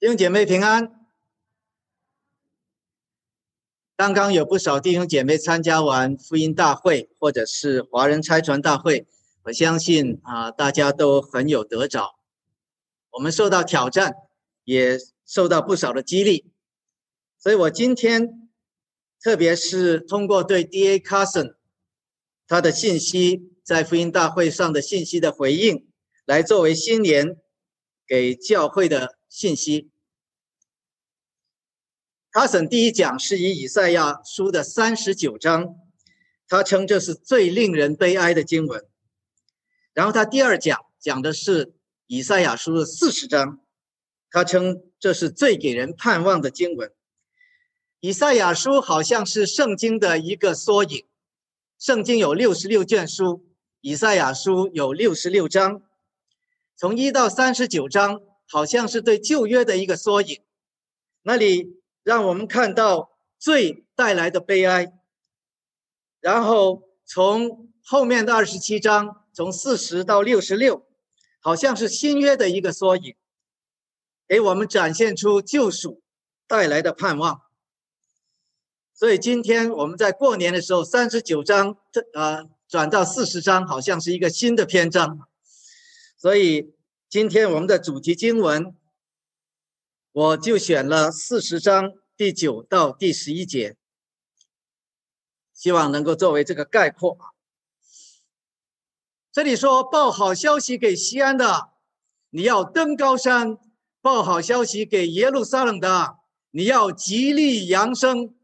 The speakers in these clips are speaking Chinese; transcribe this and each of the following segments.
弟兄姐妹平安。刚刚有不少弟兄姐妹参加完福音大会，或者是华人差传大会，我相信啊，大家都很有得着。我们受到挑战，也受到不少的激励。所以我今天，特别是通过对 D.A. Carson 他的信息在福音大会上的信息的回应，来作为新年给教会的信息。卡森第一讲是以以赛亚书的三十九章，他称这是最令人悲哀的经文。然后他第二讲讲的是以赛亚书的四十章，他称这是最给人盼望的经文。以赛亚书好像是圣经的一个缩影，圣经有六十六卷书，以赛亚书有六十六章，从一到三十九章好像是对旧约的一个缩影，那里。让我们看到罪带来的悲哀，然后从后面的二十七章，从四十到六十六，好像是新约的一个缩影，给我们展现出救赎带来的盼望。所以今天我们在过年的时候，三十九章这啊转到四十章，好像是一个新的篇章。所以今天我们的主题经文。我就选了四十章第九到第十一节，希望能够作为这个概括。这里说报好消息给西安的，你要登高山；报好消息给耶路撒冷的，你要极力扬声，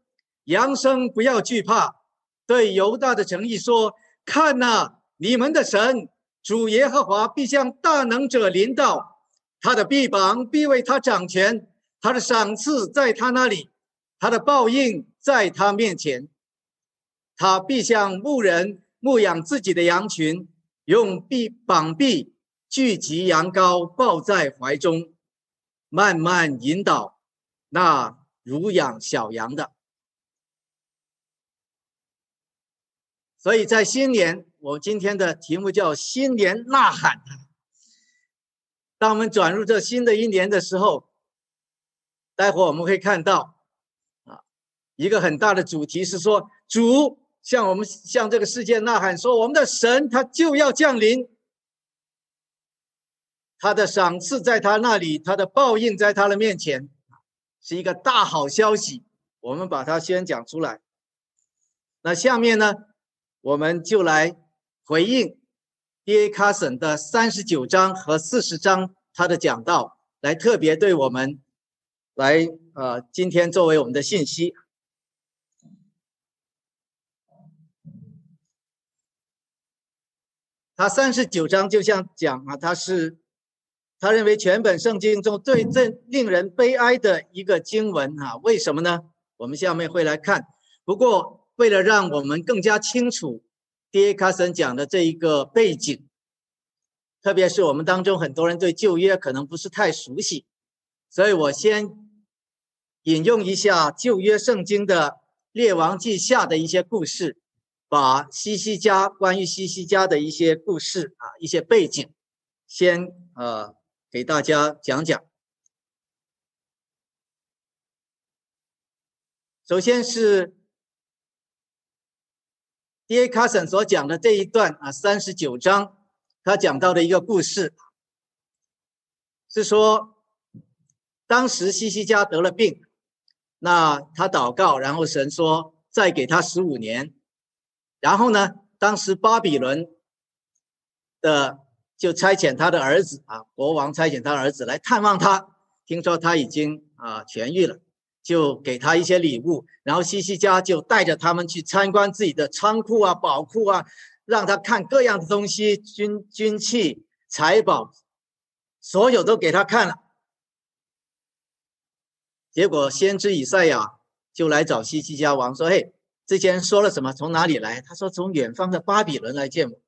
扬声不要惧怕。对犹大的诚意说：看呐，你们的神主耶和华必向大能者临到。他的臂膀必为他掌权，他的赏赐在他那里，他的报应在他面前。他必像牧人牧养自己的羊群，用臂膀臂聚集羊羔，抱在怀中，慢慢引导那乳养小羊的。所以在新年，我今天的题目叫“新年呐喊”。当我们转入这新的一年的时候，待会我们会看到，啊，一个很大的主题是说，主向我们向这个世界呐喊说，我们的神他就要降临，他的赏赐在他那里，他的报应在他的面前，是一个大好消息。我们把它先讲出来。那下面呢，我们就来回应。D.A. Carson 的三十九章和四十章，他的讲道来特别对我们来呃，今天作为我们的信息。他三十九章就像讲啊，他是他认为全本圣经中最最令人悲哀的一个经文啊，为什么呢？我们下面会来看。不过为了让我们更加清楚。D.A. 卡森讲的这一个背景，特别是我们当中很多人对旧约可能不是太熟悉，所以我先引用一下旧约圣经的列王记下的一些故事，把西西家关于西西家的一些故事啊一些背景，先呃给大家讲讲。首先是。D.A. Carson 所讲的这一段啊，三十九章，他讲到的一个故事，是说，当时西西家得了病，那他祷告，然后神说再给他十五年，然后呢，当时巴比伦的就差遣他的儿子啊，国王差遣他儿子来探望他，听说他已经啊痊愈了。就给他一些礼物，然后西西家就带着他们去参观自己的仓库啊、宝库啊，让他看各样的东西，军军器、财宝，所有都给他看了。结果先知以赛亚就来找西西家王说：“嘿，之前说了什么？从哪里来？”他说：“从远方的巴比伦来见我。”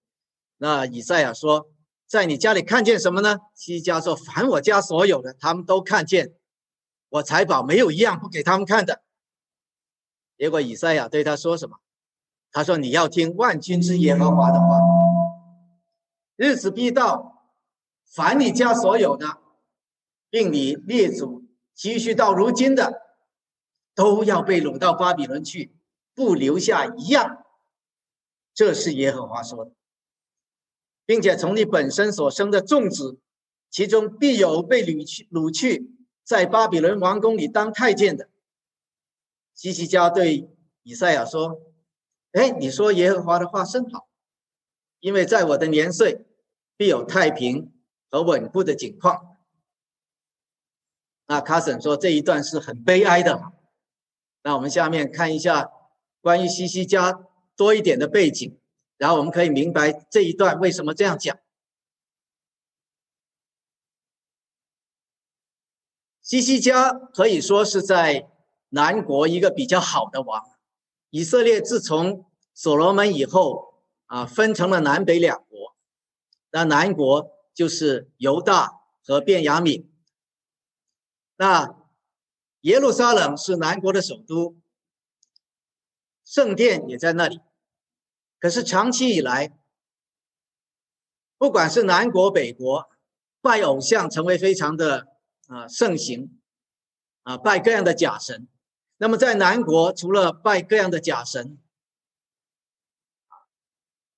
那以赛亚说：“在你家里看见什么呢？”西西家说：“凡我家所有的，他们都看见。”我财宝没有一样不给他们看的。结果以赛亚对他说什么？他说：“你要听万军之耶和华的话。日子必到，凡你家所有的，并你列祖积蓄到如今的，都要被掳到巴比伦去，不留下一样。这是耶和华说的，并且从你本身所生的种子，其中必有被掳去掳去，在巴比伦王宫里当太监的。西西家对以赛亚说：“哎，你说耶和华的话甚好，因为在我的年岁，必有太平和稳固的景况。”那卡森说这一段是很悲哀的。那我们下面看一下关于西西家多一点的背景，然后我们可以明白这一段为什么这样讲。西西家可以说是在南国一个比较好的王。以色列自从所罗门以后啊，分成了南北两国。那南国就是犹大和便雅悯。那耶路撒冷是南国的首都，圣殿也在那里。可是长期以来，不管是南国北国，拜偶像成为非常的啊盛行，啊拜各样的假神。那么在南国，除了拜各样的假神，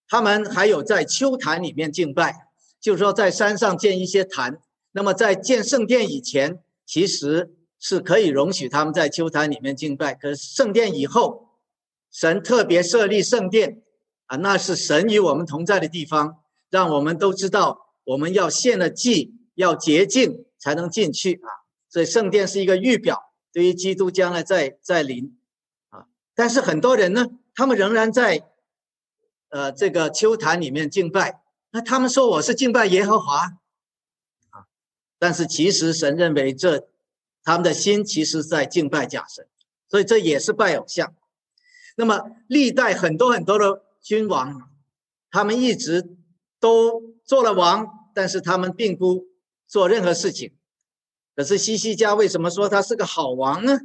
他们还有在秋坛里面敬拜，就是说在山上建一些坛。那么在建圣殿以前。其实是可以容许他们在秋坛里面敬拜，可是圣殿以后，神特别设立圣殿啊，那是神与我们同在的地方，让我们都知道我们要献了祭，要洁净才能进去啊。所以圣殿是一个预表，对于基督将来在在临啊。但是很多人呢，他们仍然在呃这个秋坛里面敬拜，那他们说我是敬拜耶和华。啊但是其实神认为这他们的心其实在敬拜假神，所以这也是拜偶像。那么历代很多很多的君王，他们一直都做了王，但是他们并不做任何事情。可是西西家为什么说他是个好王呢？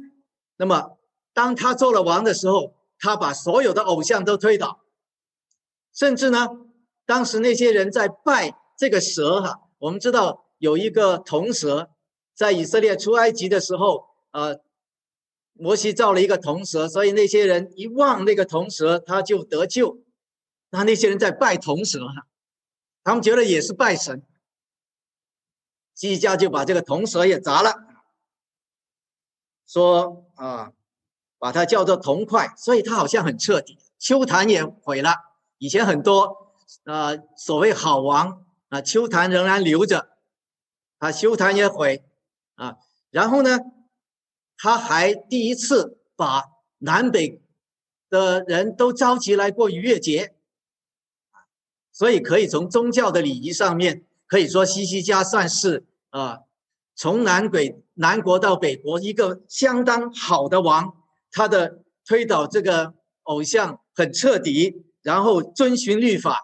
那么当他做了王的时候，他把所有的偶像都推倒，甚至呢，当时那些人在拜这个蛇哈，我们知道。有一个铜蛇，在以色列出埃及的时候，呃，摩西造了一个铜蛇，所以那些人一望那个铜蛇，他就得救。那那些人在拜铜蛇哈，他们觉得也是拜神。基家就把这个铜蛇也砸了，说啊，把它叫做铜块，所以它好像很彻底。秋坛也毁了，以前很多呃所谓好王啊，秋坛仍然留着。他秋坛也毁啊，然后呢，他还第一次把南北的人都召集来过逾越节，所以可以从宗教的礼仪上面可以说西西家算是啊，从南北南国到北国一个相当好的王，他的推倒这个偶像很彻底，然后遵循律法，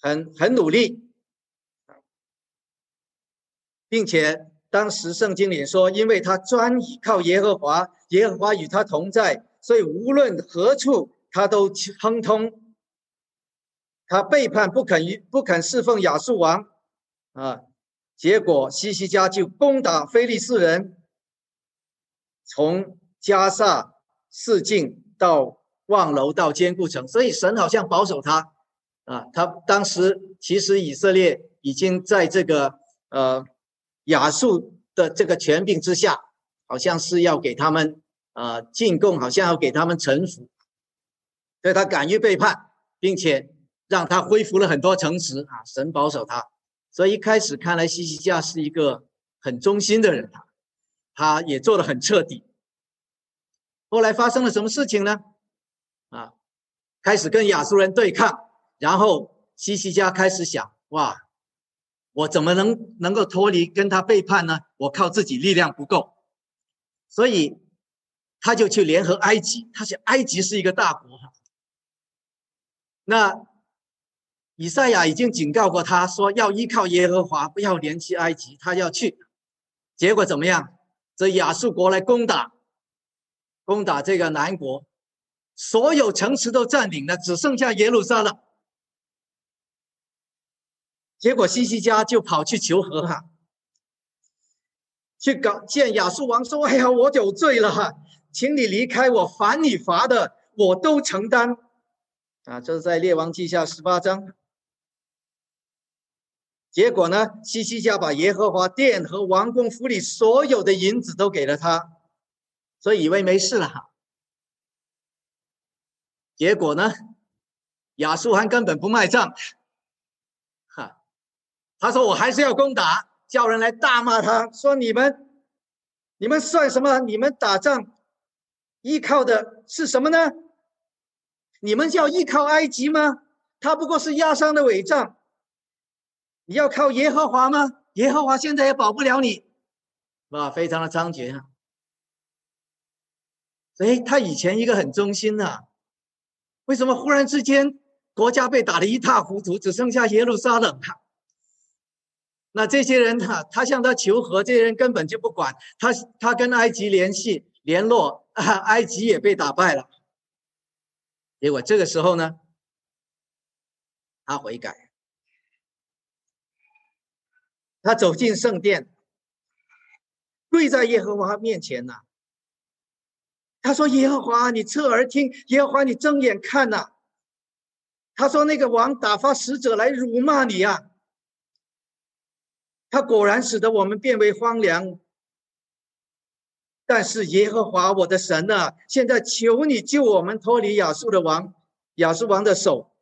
很很努力。并且当时圣经里说，因为他专倚靠耶和华，耶和华与他同在，所以无论何处他都亨通。他背叛不肯于不肯侍奉亚述王，啊，结果西西家就攻打非利士人，从加萨四境到望楼到坚固城，所以神好像保守他，啊，他当时其实以色列已经在这个呃。亚述的这个权柄之下，好像是要给他们啊进贡，好像要给他们臣服，所以他敢于背叛，并且让他恢复了很多城池啊，神保守他。所以一开始看来，西西家是一个很忠心的人，他他也做的很彻底。后来发生了什么事情呢？啊，开始跟亚述人对抗，然后西西家开始想，哇。我怎么能能够脱离跟他背叛呢？我靠自己力量不够，所以他就去联合埃及。他想埃及是一个大国，那以赛亚已经警告过他说要依靠耶和华，不要联系埃及。他要去，结果怎么样？这亚述国来攻打，攻打这个南国，所有城池都占领了，只剩下耶路撒冷。结果西西家就跑去求和哈，去搞见亚述王说：“哎呀，我有罪了哈，请你离开我，罚你罚的我都承担。”啊，这是在列王记下十八章。结果呢，西西家把耶和华殿和王宫府里所有的银子都给了他，所以以为没事了哈。结果呢，亚述汗根本不卖账，哈，他说我还是要攻打，叫人来大骂他，说你们，你们算什么？你们打仗依靠的是什么呢？你们叫依靠埃及吗？他不过是压伤的伪仗。你要靠耶和华吗？耶和华现在也保不了你，哇，非常的猖獗啊！所以他以前一个很忠心的，为什么忽然之间国家被打得一塌糊涂，只剩下耶路撒冷了？那这些人哈，他向他求和，这些人根本就不管他，他跟埃及联系联络，埃及也被打败了。结果这个时候呢，他悔改。他走进圣殿，跪在耶和华面前呐。他说：“耶和华，你侧耳听；耶和华，你睁眼看呐。”他说：“那个王打发使者来辱骂你呀。”他果然使得我们变为荒凉。但是耶和华我的神呐，现在求你救我们脱离亚述的王，亚述王的手。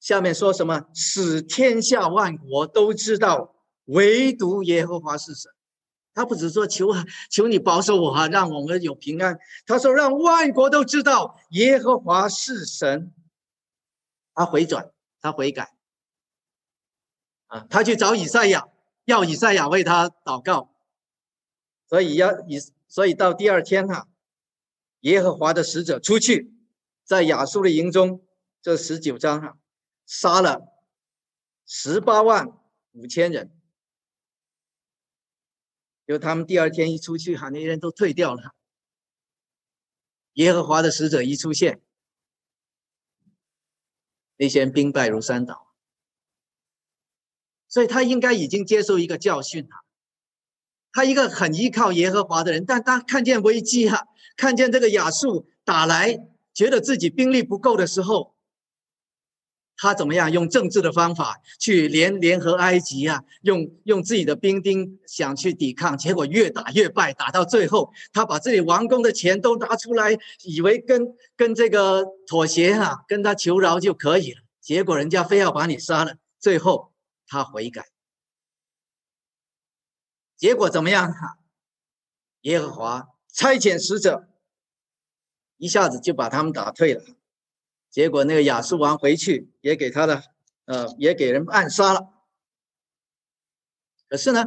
下面说什么？使天下万国都知道。唯独耶和华是神，他不只说求求你保守我哈，让我们有平安。他说让万国都知道耶和华是神。他回转，他悔改，啊，他去找以赛亚，要以赛亚为他祷告。所以要以，所以到第二天哈，耶和华的使者出去，在亚述的营中，这十九章哈，杀了十八万五千人。就他们第二天一出去，哈，那些人都退掉了。耶和华的使者一出现，那些人兵败如山倒。所以他应该已经接受一个教训了。他一个很依靠耶和华的人，但他看见危机哈，看见这个亚述打来，觉得自己兵力不够的时候。他怎么样用政治的方法去联联合埃及啊？用用自己的兵丁想去抵抗，结果越打越败，打到最后，他把自己王宫的钱都拿出来，以为跟跟这个妥协哈，跟他求饶就可以了。结果人家非要把你杀了，最后他悔改，结果怎么样哈？耶和华差遣使者，一下子就把他们打退了。结果那个亚述王回去也给他的，呃，也给人暗杀了。可是呢，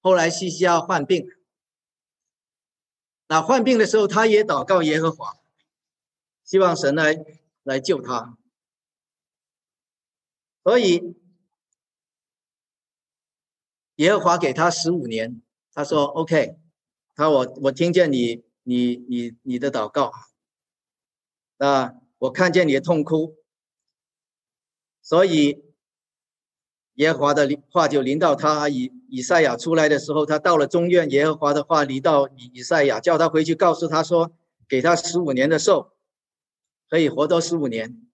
后来西西亚患病，那患病的时候，他也祷告耶和华，希望神来来救他。所以耶和华给他十五年，他说 OK，他我我听见你你你你的祷告，啊。我看见你的痛哭，所以耶和华的话就临到他。以以赛亚出来的时候，他到了中院，耶和华的话临到以以赛亚，叫他回去告诉他说，给他十五年的寿，可以活多十五年。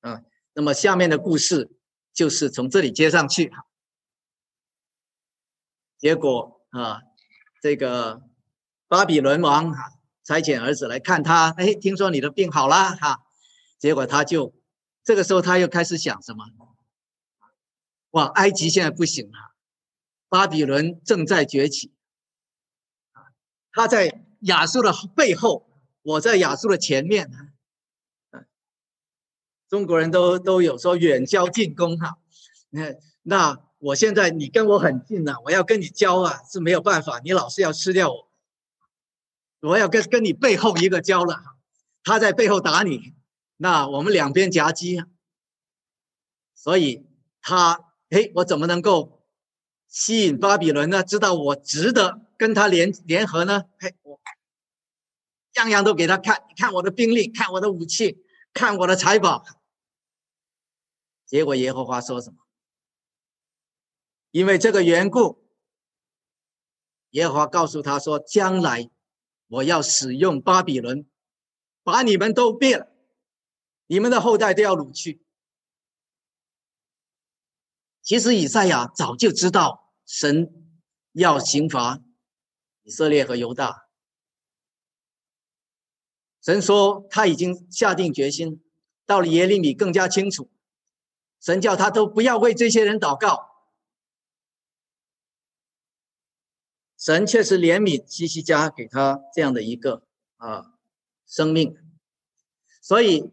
啊，那么下面的故事就是从这里接上去。结果啊，这个巴比伦王。差遣儿子来看他，哎，听说你的病好了哈，结果他就这个时候他又开始想什么？哇，埃及现在不行了，巴比伦正在崛起，他在亚述的背后，我在亚述的前面。中国人都都有说远交近攻哈，那那我现在你跟我很近呐，我要跟你交啊是没有办法，你老是要吃掉我。我要跟跟你背后一个交了，他在背后打你，那我们两边夹击，所以他哎，我怎么能够吸引巴比伦呢？知道我值得跟他联联合呢？嘿，我样样都给他看，看我的兵力，看我的武器，看我的财宝。结果耶和华说什么？因为这个缘故，耶和华告诉他说：“将来我要使用巴比伦，把你们都灭了，你们的后代都要掳去。”其实以赛亚早就知道神要刑罚以色列和犹大。神说他已经下定决心，到了耶利米更加清楚，神叫他都不要为这些人祷告。神确实怜悯西西家，给他这样的一个啊生命，所以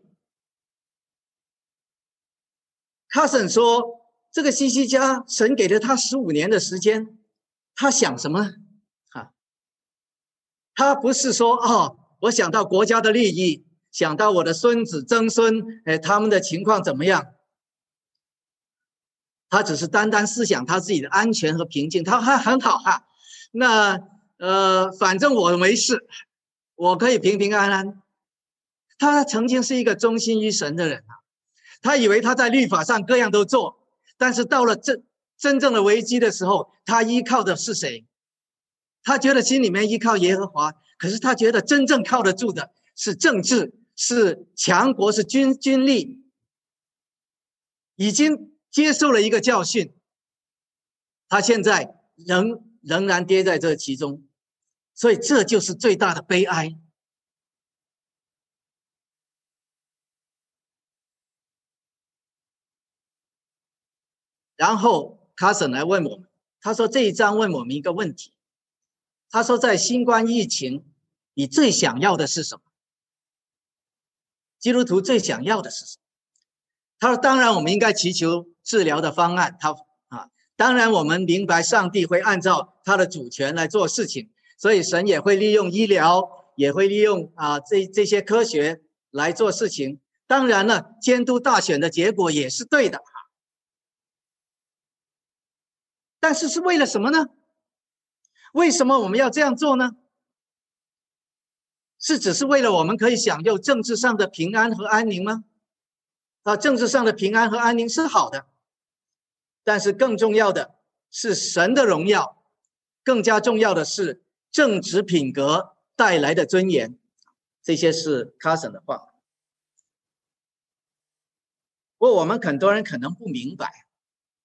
卡森说，这个西西家，神给了他十五年的时间，他想什么？啊，他不是说哦，我想到国家的利益，想到我的孙子曾孙，哎，他们的情况怎么样？他只是单单思想他自己的安全和平静，他还很好哈。那呃，反正我没事，我可以平平安安。他曾经是一个忠心于神的人啊，他以为他在律法上各样都做，但是到了真真正的危机的时候，他依靠的是谁？他觉得心里面依靠耶和华，可是他觉得真正靠得住的是政治，是强国，是军军力。已经接受了一个教训，他现在仍。仍然跌在这其中，所以这就是最大的悲哀。然后卡森来问我们，他说这一章问我们一个问题，他说在新冠疫情，你最想要的是什么？基督徒最想要的是什么？他说当然我们应该祈求治疗的方案。他。当然，我们明白上帝会按照他的主权来做事情，所以神也会利用医疗，也会利用啊这这些科学来做事情。当然了，监督大选的结果也是对的哈。但是是为了什么呢？为什么我们要这样做呢？是只是为了我们可以享有政治上的平安和安宁吗？啊，政治上的平安和安宁是好的。但是更重要的是神的荣耀，更加重要的是正直品格带来的尊严。这些是 Carson 的话。不过我们很多人可能不明白，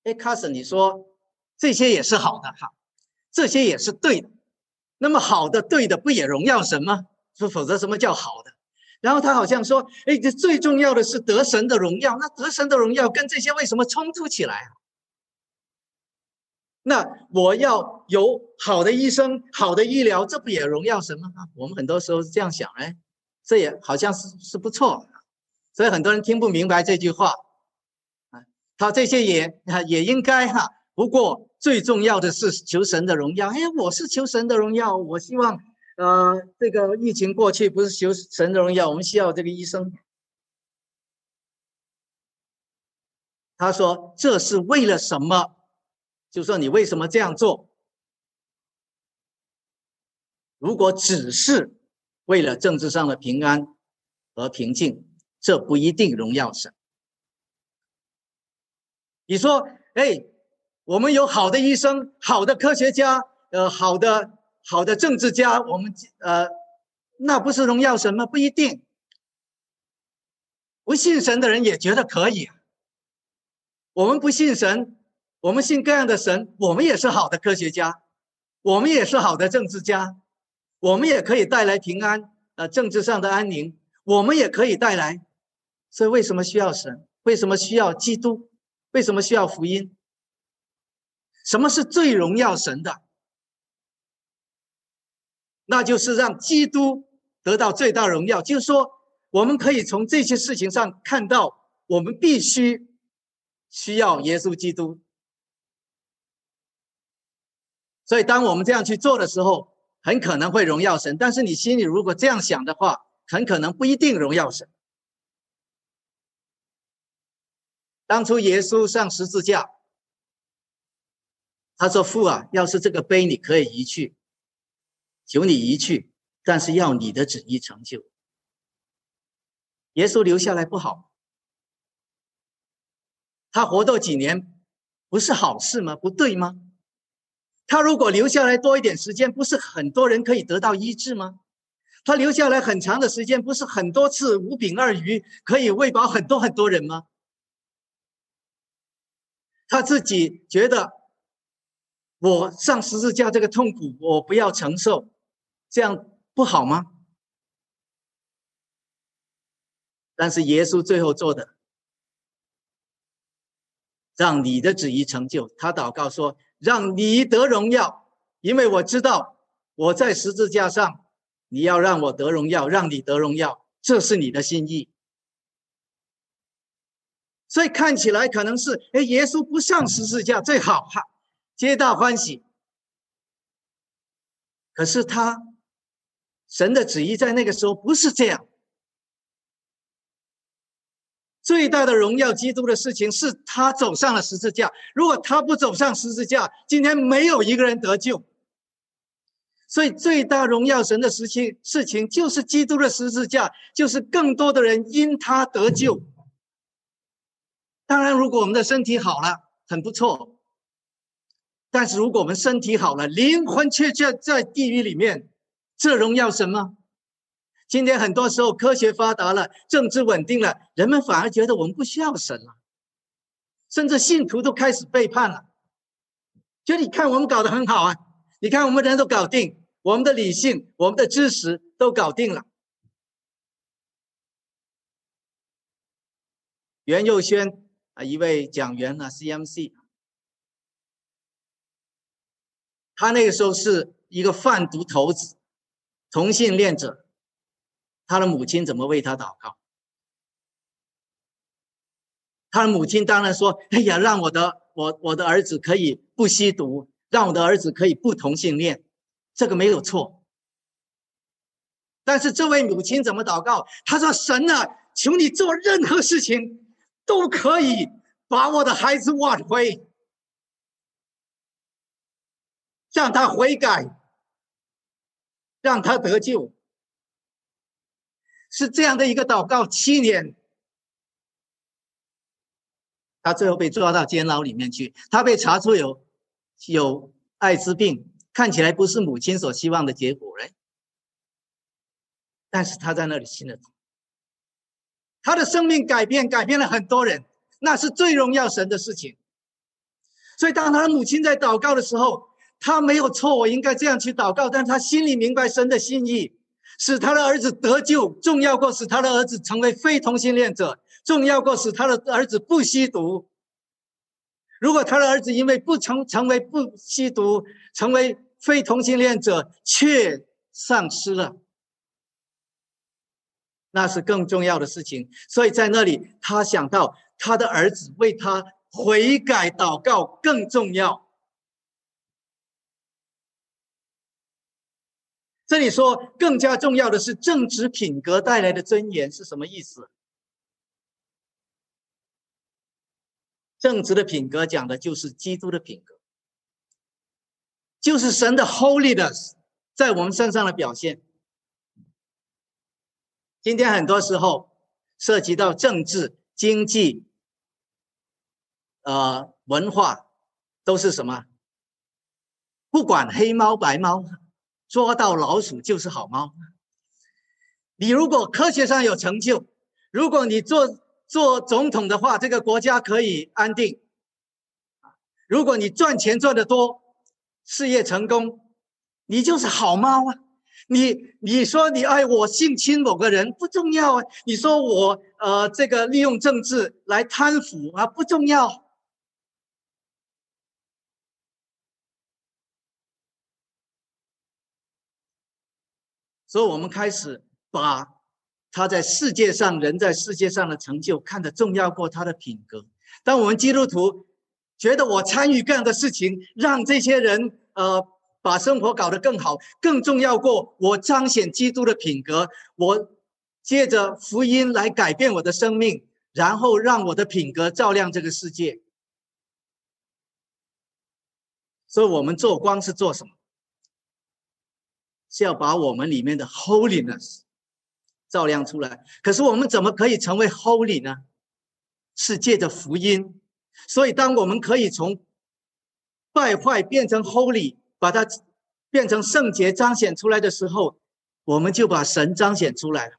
哎，卡森，你说这些也是好的哈，这些也是对的。那么好的、对的，不也荣耀神吗？说否则什么叫好的？然后他好像说，哎，这最重要的是得神的荣耀。那得神的荣耀跟这些为什么冲突起来啊？那我要有好的医生、好的医疗，这不也荣耀神吗？我们很多时候是这样想，哎，这也好像是是不错，所以很多人听不明白这句话啊。他这些也也应该哈，不过最重要的是求神的荣耀。哎，我是求神的荣耀，我希望呃这个疫情过去，不是求神的荣耀，我们需要这个医生。他说这是为了什么？就说你为什么这样做？如果只是为了政治上的平安和平静，这不一定荣耀神。你说，哎，我们有好的医生、好的科学家、呃，好的好的政治家，我们呃，那不是荣耀神吗？不一定。不信神的人也觉得可以。我们不信神。我们信各样的神，我们也是好的科学家，我们也是好的政治家，我们也可以带来平安，呃，政治上的安宁，我们也可以带来。所以，为什么需要神？为什么需要基督？为什么需要福音？什么是最荣耀神的？那就是让基督得到最大荣耀。就是说，我们可以从这些事情上看到，我们必须需要耶稣基督。所以，当我们这样去做的时候，很可能会荣耀神。但是，你心里如果这样想的话，很可能不一定荣耀神。当初耶稣上十字架，他说：“父啊，要是这个杯你可以移去，求你移去，但是要你的旨意成就。”耶稣留下来不好，他活到几年，不是好事吗？不对吗？他如果留下来多一点时间，不是很多人可以得到医治吗？他留下来很长的时间，不是很多次五饼二鱼可以喂饱很多很多人吗？他自己觉得，我上十字架这个痛苦，我不要承受，这样不好吗？但是耶稣最后做的，让你的旨意成就。他祷告说：“让你得荣耀，因为我知道我在十字架上，你要让我得荣耀，让你得荣耀，这是你的心意。”所以看起来可能是，哎，耶稣不上十字架最好哈，皆大欢喜。可是他，神的旨意在那个时候不是这样。最大的荣耀，基督的事情是他走上了十字架。如果他不走上十字架，今天没有一个人得救。所以最大荣耀神的事情，事情就是基督的十字架，就是更多的人因他得救。当然，如果我们的身体好了，很不错。但是，如果我们身体好了，灵魂却却在地狱里面，这荣耀什么？今天很多时候，科学发达了，政治稳定了，人们反而觉得我们不需要神了，甚至信徒都开始背叛了。就你看，我们搞得很好啊！你看，我们人都搞定，我们的理性、我们的知识都搞定了。袁佑轩。啊，一位讲员啊，CMC，他那个时候是一个贩毒头子，同性恋者，他的母亲怎么为他祷告？他的母亲当然说：“哎呀，让我的我我的儿子可以不吸毒，让我的儿子可以不同性恋，这个没有错。”但是这位母亲怎么祷告？他说：“神啊，求你做任何事情。”都可以把我的孩子挽回，让他悔改，让他得救，是这样的一个祷告。七年，他最后被抓到监牢里面去，他被查出有有艾滋病，看起来不是母亲所希望的结果嘞。但是他在那里信了。他的生命改变，改变了很多人，那是最荣耀神的事情。所以，当他的母亲在祷告的时候，他没有错，我应该这样去祷告。但他心里明白神的心意，使他的儿子得救，重要过使他的儿子成为非同性恋者，重要过使他的儿子不吸毒。如果他的儿子因为不成成为不吸毒，成为非同性恋者，却丧失了。那是更重要的事情，所以在那里，他想到他的儿子为他悔改祷告更重要。这里说更加重要的是正直品格带来的尊严是什么意思？正直的品格讲的就是基督的品格，就是神的 holiness 在我们身上的表现。今天很多时候涉及到政治、经济、呃文化，都是什么？不管黑猫白猫，抓到老鼠就是好猫。你如果科学上有成就，如果你做做总统的话，这个国家可以安定。如果你赚钱赚得多，事业成功，你就是好猫啊。你你说你爱我性侵某个人不重要啊？你说我呃这个利用政治来贪腐啊不重要。所以我们开始把他在世界上人在世界上的成就看得重要过他的品格。当我们基督徒觉得我参与这样的事情，让这些人呃。把生活搞得更好，更重要过我彰显基督的品格。我借着福音来改变我的生命，然后让我的品格照亮这个世界。所以，我们做光是做什么？是要把我们里面的 holiness 照亮出来。可是，我们怎么可以成为 holy 呢？是借着福音。所以，当我们可以从败坏变成 holy，把它变成圣洁彰显出来的时候，我们就把神彰显出来了。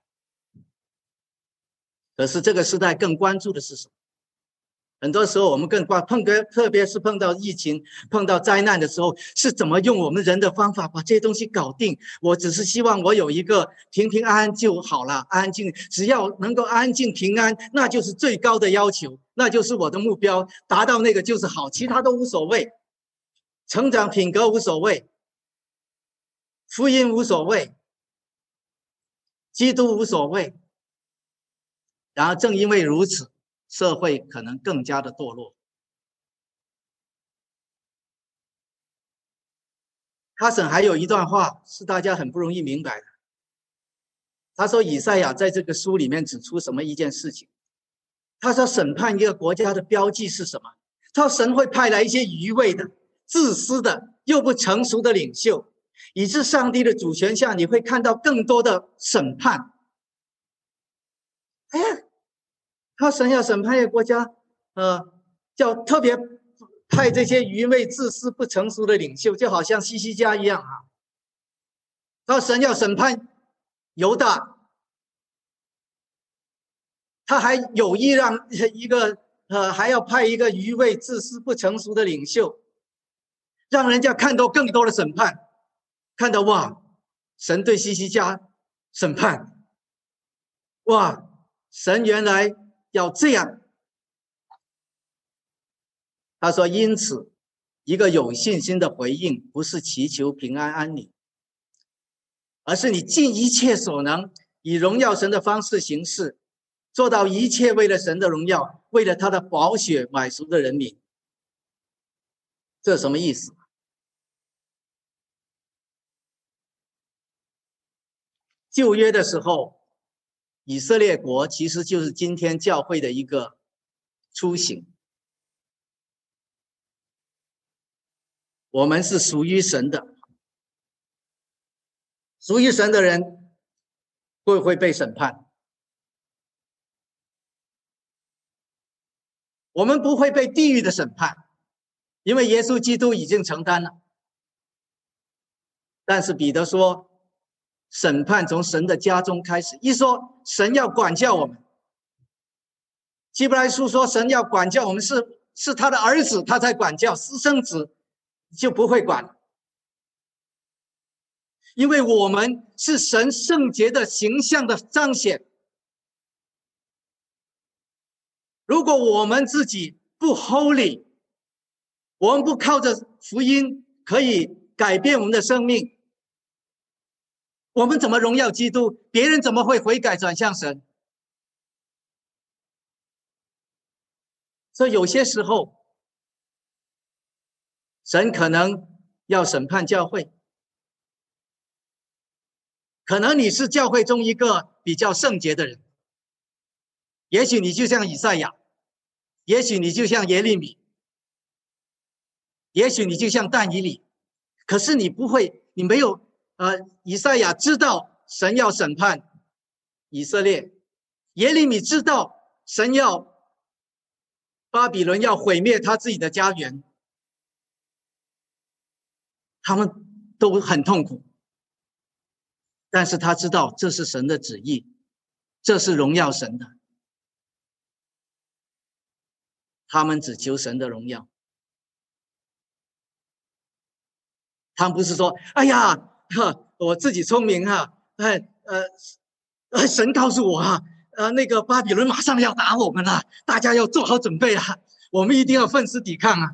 可是这个时代更关注的是什么？很多时候我们更关碰个，特别是碰到疫情、碰到灾难的时候，是怎么用我们人的方法把这些东西搞定？我只是希望我有一个平平安安就好了，安静，只要能够安静平安，那就是最高的要求，那就是我的目标，达到那个就是好，其他都无所谓，成长品格无所谓，福音无所谓，基督无所谓。然后正因为如此，社会可能更加的堕落。哈森还有一段话是大家很不容易明白的。他说：“以赛亚在这个书里面指出什么一件事情？他说审判一个国家的标记是什么？他说神会派来一些愚昧的、自私的、又不成熟的领袖，以致上帝的主权下，你会看到更多的审判。”哎呀！他神要审判一个国家，呃，叫特别派这些愚昧、自私、不成熟的领袖，就好像西西家一样啊。他神要审判犹大，他还有意让一个呃，还要派一个愚昧、自私、不成熟的领袖，让人家看到更多的审判，看到哇，神对西西家审判，哇，神原来。要这样，他说：“因此，一个有信心的回应，不是祈求平安安宁，而是你尽一切所能，以荣耀神的方式行事，做到一切为了神的荣耀，为了他的宝血买赎的人民。这什么意思？旧约的时候。”以色列国其实就是今天教会的一个雏形。我们是属于神的，属于神的人会不会被审判？我们不会被地狱的审判，因为耶稣基督已经承担了。但是彼得说。审判从神的家中开始。一说神要管教我们，希伯来书说神要管教我们是是他的儿子，他才管教私生子就不会管，因为我们是神圣洁的形象的彰显。如果我们自己不 holy，我们不靠着福音可以改变我们的生命。我们怎么荣耀基督？别人怎么会悔改转向神？所以有些时候，神可能要审判教会。可能你是教会中一个比较圣洁的人，也许你就像以赛亚，也许你就像耶利米，也许你就像但以理，可是你不会，你没有。呃，以赛亚知道神要审判以色列，耶利米知道神要巴比伦要毁灭他自己的家园，他们都很痛苦，但是他知道这是神的旨意，这是荣耀神的，他们只求神的荣耀，他们不是说，哎呀。哈，我自己聪明哈，哎，呃，呃，神告诉我哈，呃，那个巴比伦马上要打我们了，大家要做好准备啊，我们一定要奋死抵抗啊。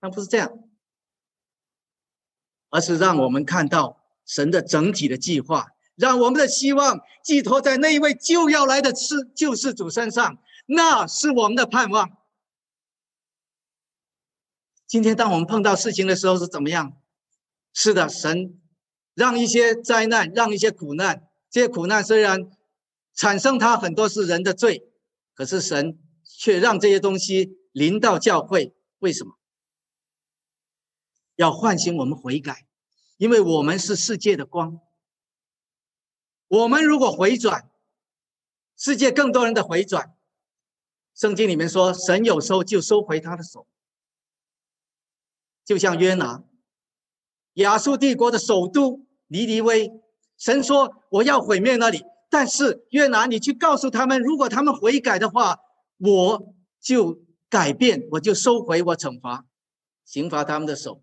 那不是这样，而是让我们看到神的整体的计划，让我们的希望寄托在那一位就要来的是救世主身上，那是我们的盼望。今天当我们碰到事情的时候是怎么样？是的，神。让一些灾难，让一些苦难，这些苦难虽然产生它很多是人的罪，可是神却让这些东西临到教会，为什么？要唤醒我们悔改，因为我们是世界的光。我们如果回转，世界更多人的回转，圣经里面说，神有时候就收回他的手。就像约拿，亚述帝国的首都尼尼微，神说我要毁灭那里，但是约拿，你去告诉他们，如果他们悔改的话，我就改变，我就收回我惩罚、刑罚他们的手。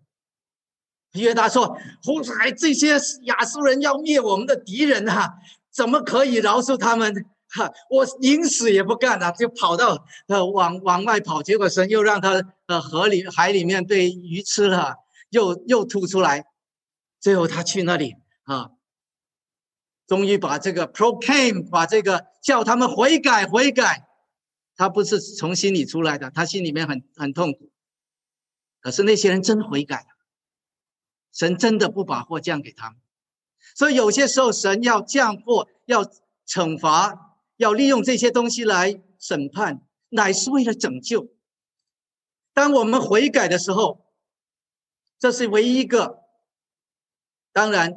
约拿说：“后来这些亚述人要灭我们的敌人啊，怎么可以饶恕他们？哈，我宁死也不干了，就跑到呃往往外跑。结果神又让他呃河里海里面被鱼吃了，又又吐出来。最后他去那里啊，终于把这个 proclaim，把这个叫他们悔改悔改。他不是从心里出来的，他心里面很很痛苦。可是那些人真悔改。”神真的不把祸降给他们，所以有些时候神要降祸、要惩罚、要利用这些东西来审判，乃是为了拯救。当我们悔改的时候，这是唯一一个。当然，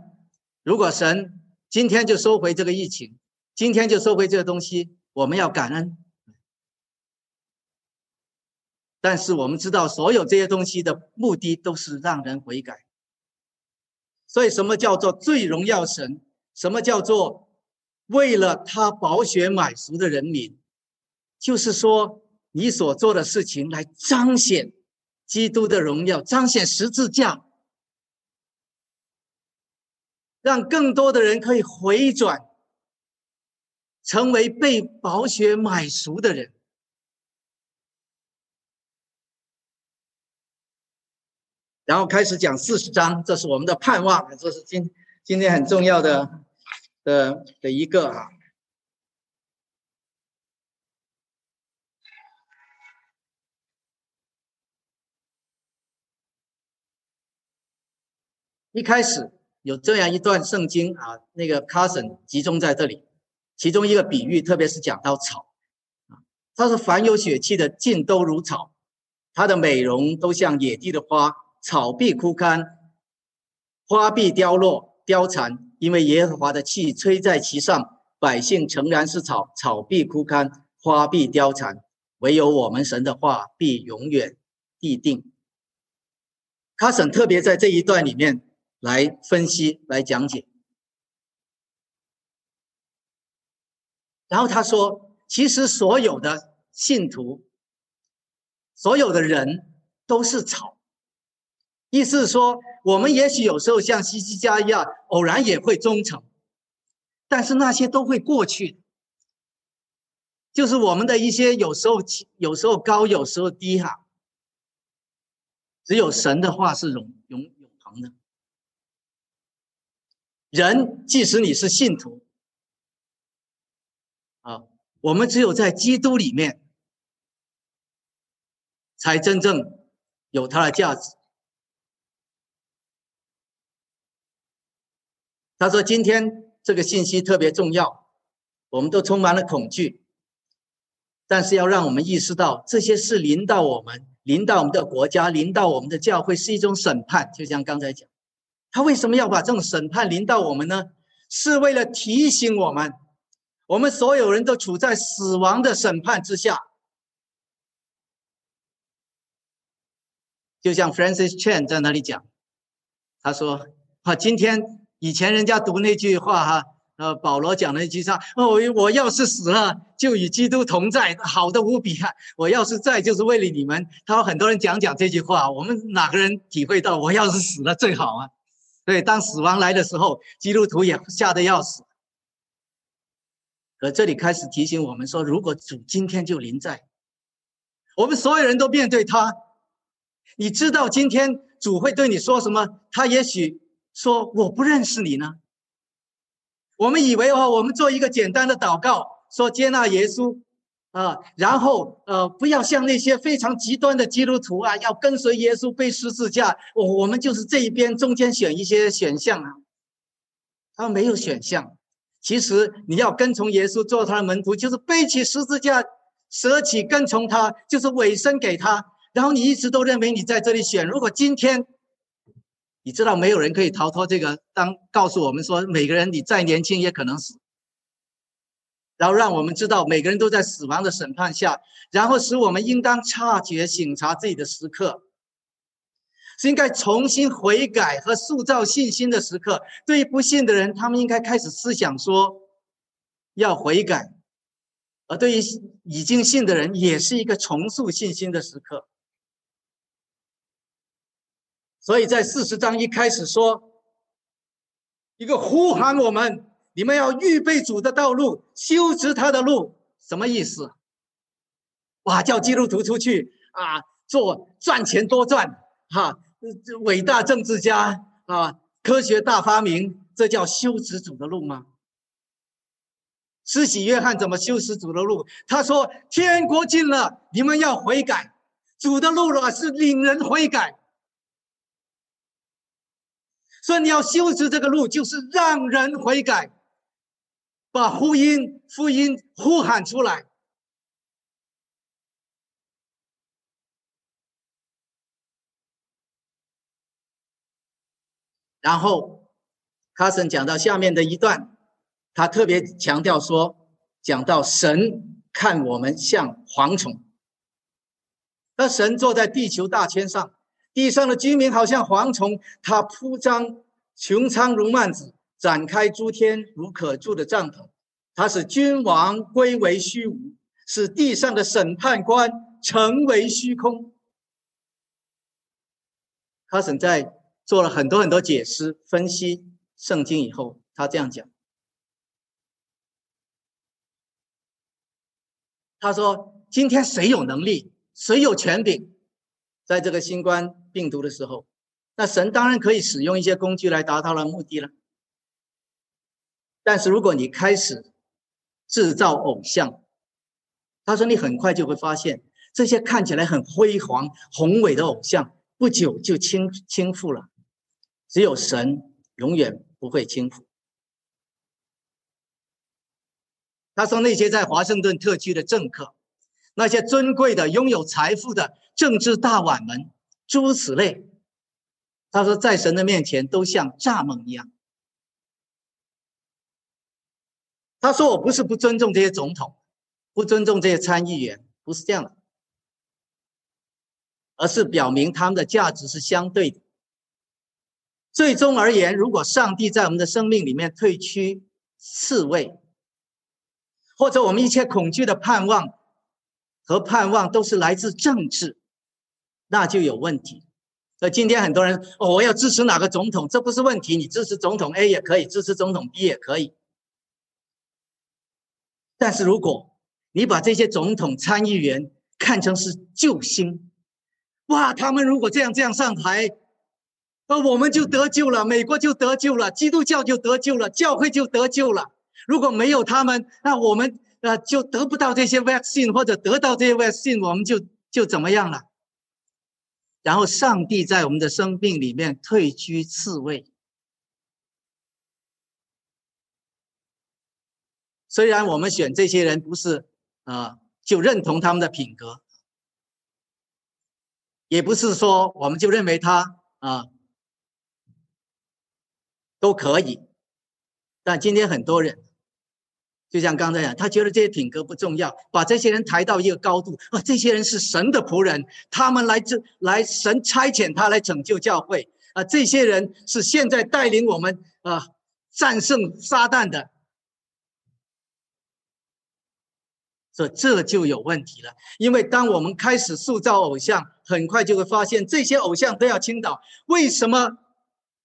如果神今天就收回这个疫情，今天就收回这个东西，我们要感恩。但是我们知道，所有这些东西的目的都是让人悔改。所以，什么叫做最荣耀神？什么叫做为了他保血买赎的人民？就是说，你所做的事情来彰显基督的荣耀，彰显十字架，让更多的人可以回转，成为被宝血买赎的人。然后开始讲四十章，这是我们的盼望，这是今今天很重要的的的一个啊。一开始有这样一段圣经啊，那个 Carson 集中在这里，其中一个比喻，特别是讲到草啊，他说凡有血气的尽都如草，它的美容都像野地的花。草必枯干，花必凋落凋残，因为耶和华的气吹在其上，百姓诚然是草，草必枯干，花必凋残，唯有我们神的话必永远必定。卡森特别在这一段里面来分析、来讲解，然后他说，其实所有的信徒，所有的人都是草。意思是说，我们也许有时候像西西家一样，偶然也会忠诚，但是那些都会过去。就是我们的一些有时候有时候高，有时候低哈。只有神的话是永永。人即使你是信徒，啊，我们只有在基督里面，才真正有它的价值。他说：“今天这个信息特别重要，我们都充满了恐惧，但是要让我们意识到，这些事临到我们，临到我们的国家，临到我们的教会，是一种审判。就像刚才讲，他为什么要把这种审判临到我们呢？是为了提醒我们，我们所有人都处在死亡的审判之下。就像 Francis Chan 在那里讲，他说：‘啊，今天。’”以前人家读那句话哈，呃，保罗讲那句话，哦，我要是死了，就与基督同在，好的无比啊！我要是在，就是为了你们。他说很多人讲讲这句话，我们哪个人体会到我要是死了最好啊？对，当死亡来的时候，基督徒也吓得要死。可这里开始提醒我们说，如果主今天就临在，我们所有人都面对他，你知道今天主会对你说什么？他也许。说我不认识你呢。我们以为哦，我们做一个简单的祷告，说接纳耶稣啊，然后呃，不要像那些非常极端的基督徒啊，要跟随耶稣背十字架。我我们就是这一边中间选一些选项啊。他没有选项。其实你要跟从耶稣做他的门徒，就是背起十字架，舍起跟从他，就是委身给他。然后你一直都认为你在这里选，如果今天。你知道没有人可以逃脱这个。当告诉我们说，每个人你再年轻也可能死，然后让我们知道每个人都在死亡的审判下，然后使我们应当察觉、醒察自己的时刻。是应该重新悔改和塑造信心的时刻。对于不信的人，他们应该开始思想说要悔改；而对于已经信的人，也是一个重塑信心的时刻。所以在四十章一开始说，一个呼喊我们：你们要预备主的道路，修直他的路。什么意思？哇，叫基督徒出去啊，做赚钱多赚哈。伟大政治家啊，科学大发明，这叫修直主的路吗？施洗约翰怎么修直主的路？他说：“天国近了，你们要悔改。主的路了是令人悔改，所以你要修直这个路，就是让人悔改，把福音福音呼喊出来。”然后，卡森讲到下面的一段，他特别强调说，讲到神看我们像蝗虫，那神坐在地球大圈上，地上的居民好像蝗虫，他铺张穹苍如幔子，展开诸天无可住的帐篷，他使君王归为虚无，使地上的审判官成为虚空。卡森在。做了很多很多解释、分析圣经以后，他这样讲：“他说，今天谁有能力，谁有权柄，在这个新冠病毒的时候，那神当然可以使用一些工具来达到了目的了。但是如果你开始制造偶像，他说你很快就会发现，这些看起来很辉煌、宏伟的偶像，不久就倾倾覆了。”只有神永远不会倾覆。他说：“那些在华盛顿特区的政客，那些尊贵的、拥有财富的政治大腕们，诸如此类。”他说：“在神的面前，都像蚱蜢一样。”他说：“我不是不尊重这些总统，不尊重这些参议员，不是这样的，而是表明他们的价值是相对的。”最终而言，如果上帝在我们的生命里面退去刺猬，或者我们一切恐惧的盼望和盼望都是来自政治，那就有问题。所以今天很多人哦，我要支持哪个总统，这不是问题，你支持总统 A 也可以，支持总统 B 也可以。但是如果你把这些总统、参议员看成是救星，哇，他们如果这样这样上台。那我们就得救了，美国就得救了，基督教就得救了，教会就得救了。如果没有他们，那我们呃就得不到这些 vaccine，或者得到这些 vaccine，我们就就怎么样了？然后上帝在我们的生命里面退居次位。虽然我们选这些人不是啊，就认同他们的品格，也不是说我们就认为他啊。都可以，但今天很多人，就像刚才讲，他觉得这些品格不重要，把这些人抬到一个高度啊，这些人是神的仆人，他们来这来神差遣他来拯救教会啊，这些人是现在带领我们啊战胜撒旦的，这这就有问题了。因为当我们开始塑造偶像，很快就会发现这些偶像都要倾倒。为什么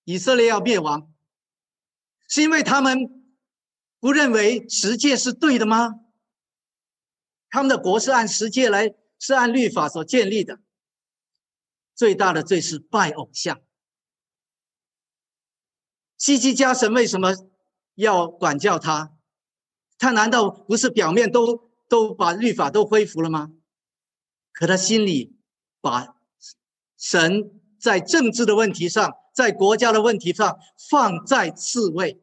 以色列要灭亡？是因为他们不认为十诫是对的吗？他们的国是按十诫来，是按律法所建立的。最大的罪是拜偶像。西西家神为什么要管教他？他难道不是表面都都把律法都恢复了吗？可他心里把神在政治的问题上。在国家的问题上放在次位，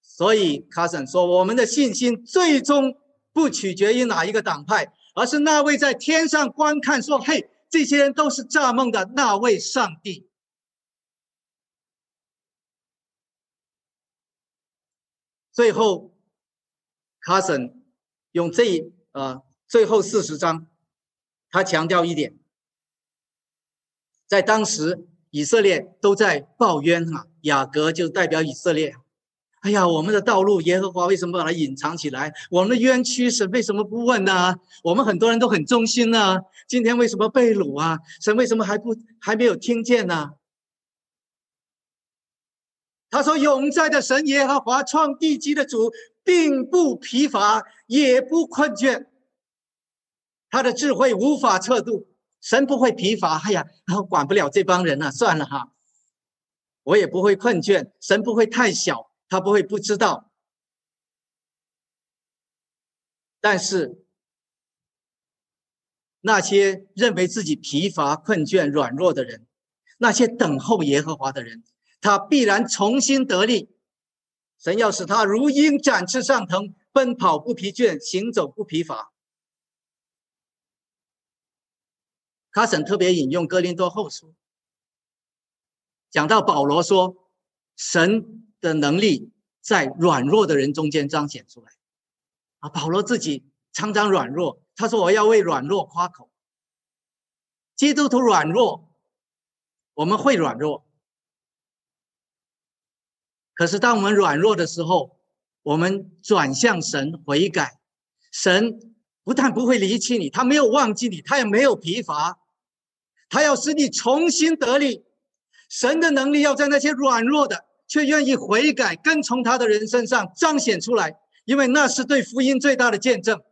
所以卡森说：“我们的信心最终不取决于哪一个党派，而是那位在天上观看，说：‘嘿，这些人都是诈梦的那位上帝。’”最后，卡森用这啊最后四十章。他强调一点，在当时以色列都在抱怨啊，雅各就代表以色列。哎呀，我们的道路，耶和华为什么把它隐藏起来？我们的冤屈，神为什么不问呢？我们很多人都很忠心呢，今天为什么被掳啊？神为什么还不还没有听见呢？他说：“永在的神耶和华，创地基的主，并不疲乏，也不困倦。他的智慧无法测度，神不会疲乏。哎呀，管不了这帮人了，算了哈，我也不会困倦。神不会太小。”他不会不知道，但是那些认为自己疲乏、困倦、软弱的人，那些等候耶和华的人，他必然重新得力。神要使他如鹰展翅上腾，奔跑不疲倦，行走不疲乏。卡森特别引用哥林多后书，讲到保罗说：“神。”的能力在软弱的人中间彰显出来，啊，保罗自己常常软弱，他说：“我要为软弱夸口。”基督徒软弱，我们会软弱，可是当我们软弱的时候，我们转向神悔改，神不但不会离弃你，他没有忘记你，他也没有疲乏，他要使你重新得力。神的能力要在那些软弱的。却愿意悔改，跟从他的人身上彰显出来，因为那是对福音最大的见证。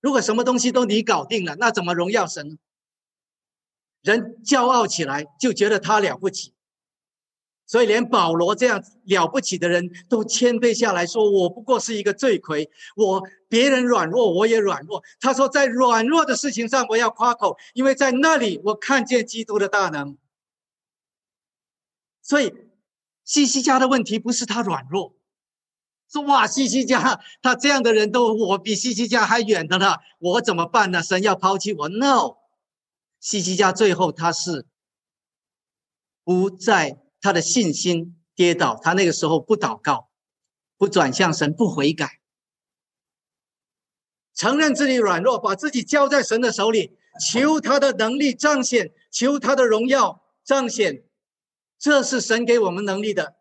如果什么东西都你搞定了，那怎么荣耀神呢？人骄傲起来就觉得他了不起，所以连保罗这样了不起的人都谦卑下来说：“我不过是一个罪魁，我别人软弱我也软弱。”他说：“在软弱的事情上我要夸口，因为在那里我看见基督的大能。”所以。西西家的问题不是他软弱，说哇，西西家他这样的人都我比西西家还远的呢，我怎么办呢？神要抛弃我？No，西西家最后他是不在他的信心跌倒，他那个时候不祷告，不转向神，不悔改，承认自己软弱，把自己交在神的手里，求他的能力彰显，求他的荣耀彰显。这是神给我们能力的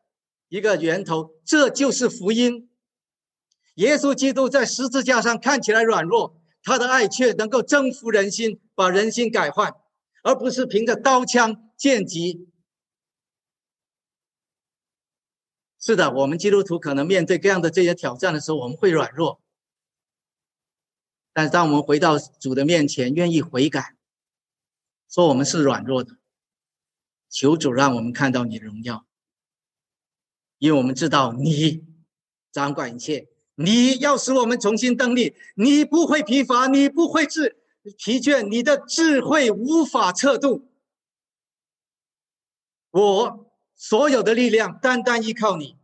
一个源头，这就是福音。耶稣基督在十字架上看起来软弱，他的爱却能够征服人心，把人心改换，而不是凭着刀枪剑戟。是的，我们基督徒可能面对这样的这些挑战的时候，我们会软弱。但是当我们回到主的面前，愿意悔改，说我们是软弱的。求主让我们看到你的荣耀，因为我们知道你掌管一切，你要使我们重新登立，你不会疲乏，你不会智疲倦，你的智慧无法测度。我所有的力量单单依靠你，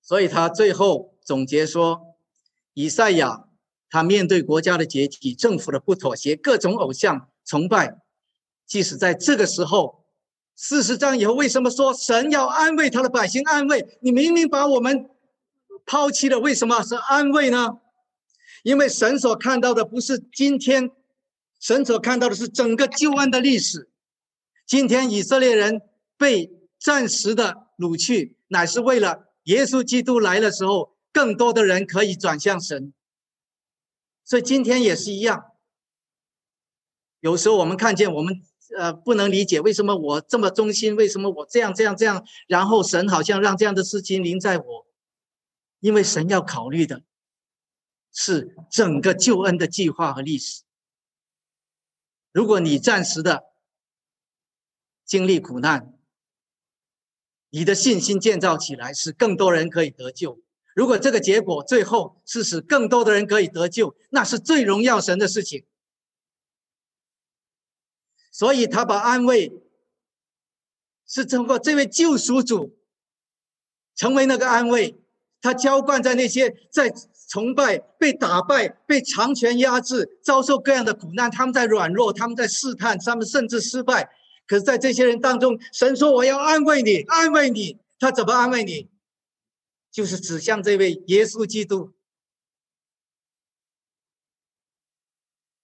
所以他最后总结说：“以赛亚。”他面对国家的解体、政府的不妥协、各种偶像崇拜，即使在这个时候，四十章以后，为什么说神要安慰他的百姓？安慰你明明把我们抛弃了，为什么是安慰呢？因为神所看到的不是今天，神所看到的是整个旧恩的历史。今天以色列人被暂时的掳去，乃是为了耶稣基督来的时候，更多的人可以转向神。所以今天也是一样。有时候我们看见我们呃不能理解为什么我这么忠心，为什么我这样这样这样，然后神好像让这样的事情临在我，因为神要考虑的是整个救恩的计划和历史。如果你暂时的经历苦难，你的信心建造起来，使更多人可以得救。如果这个结果最后是使更多的人可以得救，那是最荣耀神的事情。所以他把安慰是通过这位救赎主成为那个安慰，他浇灌在那些在崇拜、被打败、被强权压制、遭受各样的苦难，他们在软弱，他们在试探，他们甚至失败。可是，在这些人当中，神说：“我要安慰你，安慰你。”他怎么安慰你？就是指向这位耶稣基督。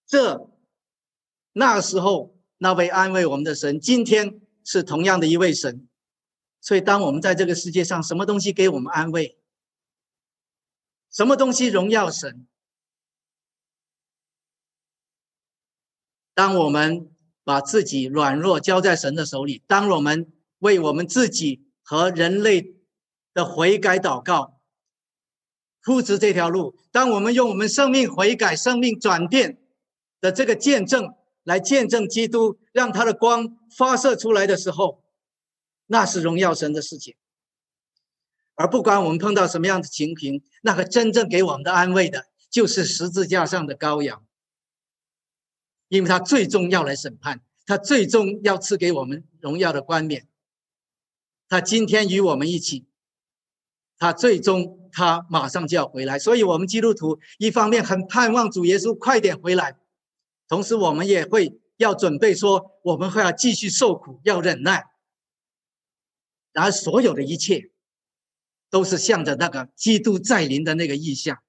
这那时候那位安慰我们的神，今天是同样的一位神。所以，当我们在这个世界上，什么东西给我们安慰？什么东西荣耀神？当我们把自己软弱交在神的手里，当我们为我们自己和人类的悔改祷告，铺直这条路，当我们用我们生命悔改、生命转变的这个见证来见证基督，让他的光发射出来的时候，那是荣耀神的事情。而不管我们碰到什么样的情形，那个真正给我们的安慰的，就是十字架上的羔羊。因为他最终要来审判，他最终要赐给我们荣耀的冠冕。他今天与我们一起，他最终他马上就要回来。所以，我们基督徒一方面很盼望主耶稣快点回来，同时我们也会要准备说，我们会要继续受苦，要忍耐。然而，所有的一切都是向着那个基督再临的那个意象。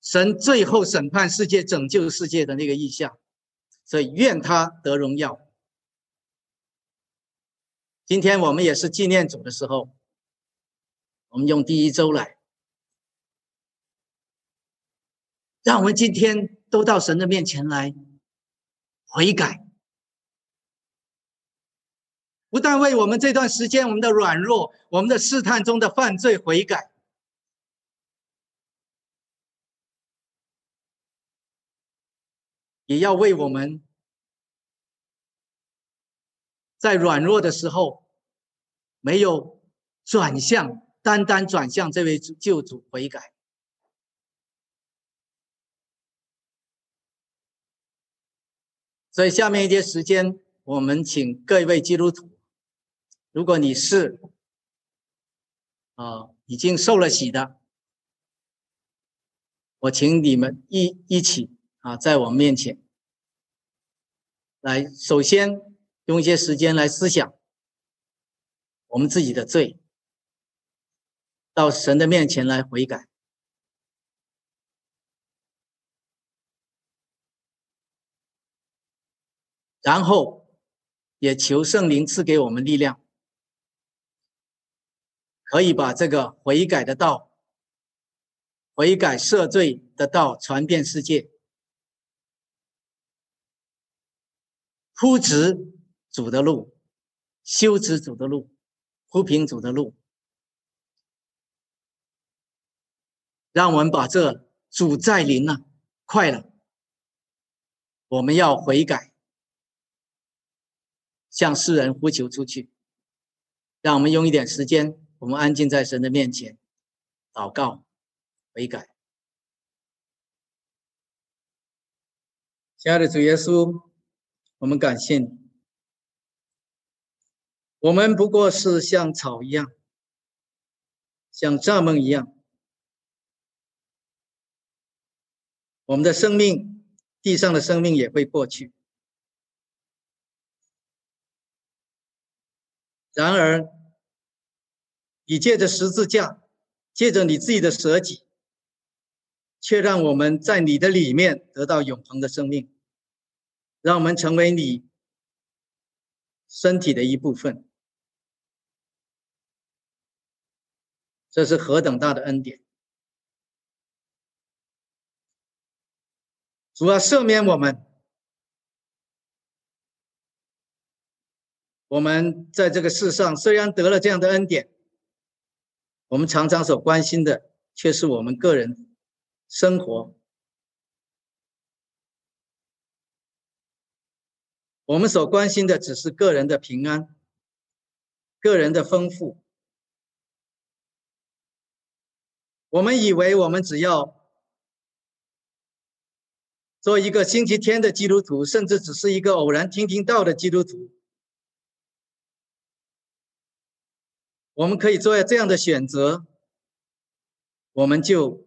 神最后审判世界、拯救世界的那个意象，所以愿他得荣耀。今天我们也是纪念主的时候，我们用第一周来，让我们今天都到神的面前来悔改，不但为我们这段时间我们的软弱、我们的试探中的犯罪悔改。也要为我们在软弱的时候没有转向，单单转向这位救主悔改。所以下面一些时间，我们请各位基督徒，如果你是啊已经受了洗的，我请你们一一起。啊，在我们面前，来首先用一些时间来思想我们自己的罪，到神的面前来悔改，然后也求圣灵赐给我们力量，可以把这个悔改的道、悔改赦罪的道传遍世界。铺直主的路，修直主的路，铺平主的路，让我们把这主在临了，快了，我们要悔改，向世人呼求出去。让我们用一点时间，我们安静在神的面前，祷告，悔改。亲爱的主耶稣。我们感谢你，我们不过是像草一样，像蚱蜢一样，我们的生命，地上的生命也会过去。然而，你借着十字架，借着你自己的舍己，却让我们在你的里面得到永恒的生命。让我们成为你身体的一部分，这是何等大的恩典！主要赦免我们，我们在这个世上虽然得了这样的恩典，我们常常所关心的却是我们个人生活。我们所关心的只是个人的平安、个人的丰富。我们以为我们只要做一个星期天的基督徒，甚至只是一个偶然听听到的基督徒，我们可以做这样的选择，我们就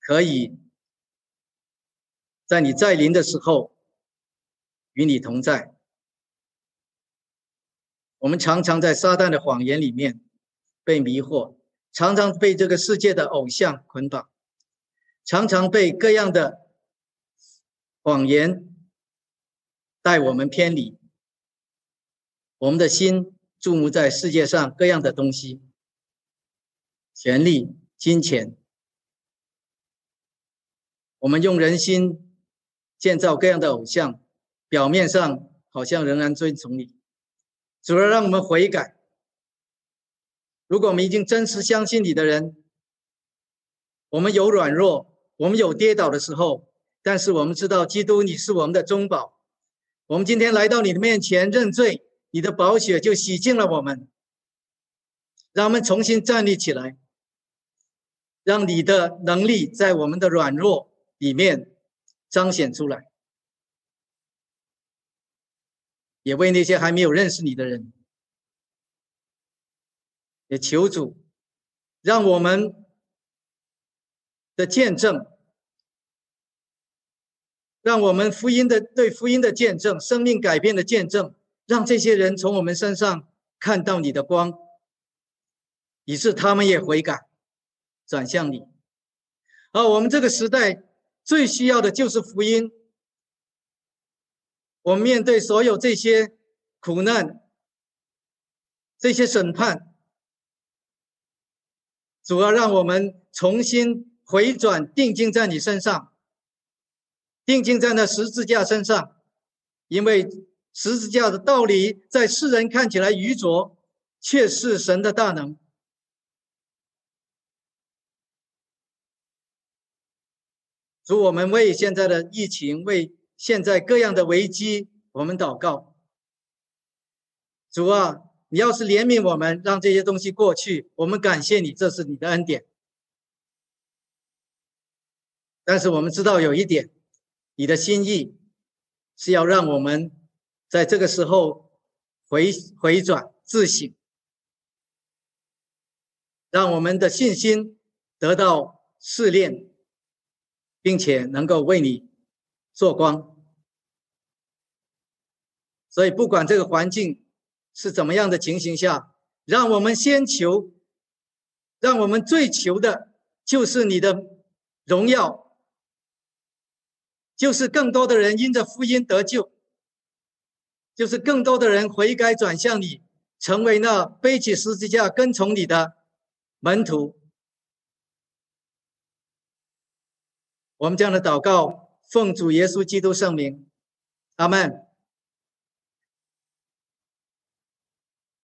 可以在你在临的时候。与你同在。我们常常在撒旦的谎言里面被迷惑，常常被这个世界的偶像捆绑，常常被各样的谎言带我们偏离。我们的心注目在世界上各样的东西，权力、金钱。我们用人心建造各样的偶像，表面上好像仍然遵从你，主要让我们悔改。如果我们已经真实相信你的人，我们有软弱，我们有跌倒的时候，但是我们知道基督你是我们的中保。我们今天来到你的面前认罪。你的宝血就洗净了我们，让我们重新站立起来，让你的能力在我们的软弱里面彰显出来，也为那些还没有认识你的人，也求主让我们的见证，让我们福音的对福音的见证，生命改变的见证。让这些人从我们身上看到你的光，以致他们也悔改，转向你。而我们这个时代最需要的就是福音。我们面对所有这些苦难、这些审判，主要让我们重新回转，定睛在你身上，定睛在那十字架身上，因为。十字架的道理在世人看起来愚拙，却是神的大能。主，我们为现在的疫情，为现在各样的危机，我们祷告。主啊，你要是怜悯我们，让这些东西过去，我们感谢你，这是你的恩典。但是我们知道有一点，你的心意是要让我们。在这个时候，回回转自省，让我们的信心得到试炼，并且能够为你做光。所以，不管这个环境是怎么样的情形下，让我们先求，让我们最求的就是你的荣耀，就是更多的人因着福音得救。就是更多的人悔改转向你，成为那背起十字架跟从你的门徒。我们这样的祷告，奉主耶稣基督圣名，阿门。